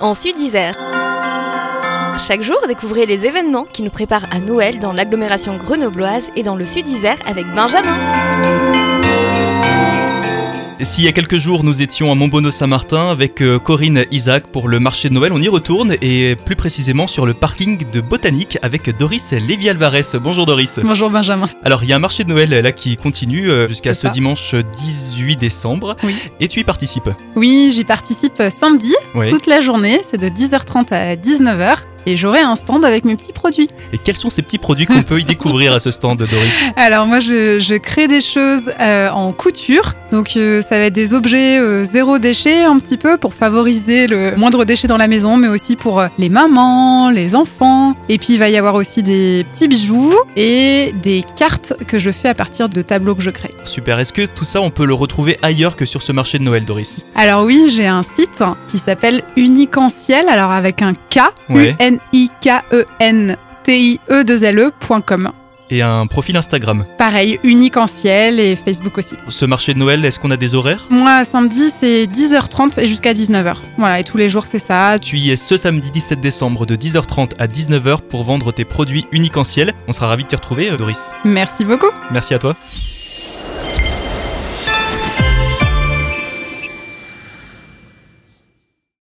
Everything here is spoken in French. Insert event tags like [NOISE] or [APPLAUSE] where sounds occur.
en Sud-Isère. Chaque jour, découvrez les événements qui nous préparent à Noël dans l'agglomération grenobloise et dans le Sud-Isère avec Benjamin. Si il y a quelques jours nous étions à Montbonneau-Saint-Martin avec euh, Corinne Isaac pour le marché de Noël, on y retourne et plus précisément sur le parking de Botanique avec Doris Lévy-Alvarez. Bonjour Doris. Bonjour Benjamin. Alors il y a un marché de Noël là qui continue euh, jusqu'à ce ça. dimanche 18 décembre Oui. et tu y participes. Oui, j'y participe samedi, Oui. toute la journée, c'est de 10h30 à 19h. Et j'aurai un stand avec mes petits produits. Et quels sont ces petits produits qu'on peut y [LAUGHS] découvrir à ce stand Doris? Alors moi, je, je crée des choses euh, en couture. Donc euh, ça va être des objets euh, zéro déchet un petit peu pour favoriser le moindre déchet dans la maison, mais aussi pour euh, les mamans, les enfants. Et puis il va y avoir aussi des petits bijoux et des cartes que je fais à partir de tableaux que je crée. Super, est-ce que tout ça on peut le retrouver ailleurs que sur ce marché de Noël Doris? Alors oui, j'ai un site qui s'appelle Uniquentiel, alors avec un K, Ouais. U-N-I-K-E-N-T-I-E-2-L-E.com. Et un profil Instagram. Pareil, Uniquentiel et Facebook aussi. Ce marché de Noël, est-ce qu'on a des horaires? Moi, samedi, c'est 10h30 et jusqu'à 19h. Voilà, et tous les jours, c'est ça. Tu y es ce samedi 17 décembre de 10h30 à 19h pour vendre tes produits uniques en ciel. On sera ravis de t'y retrouver, euh, Doris. Merci beaucoup. Merci à toi.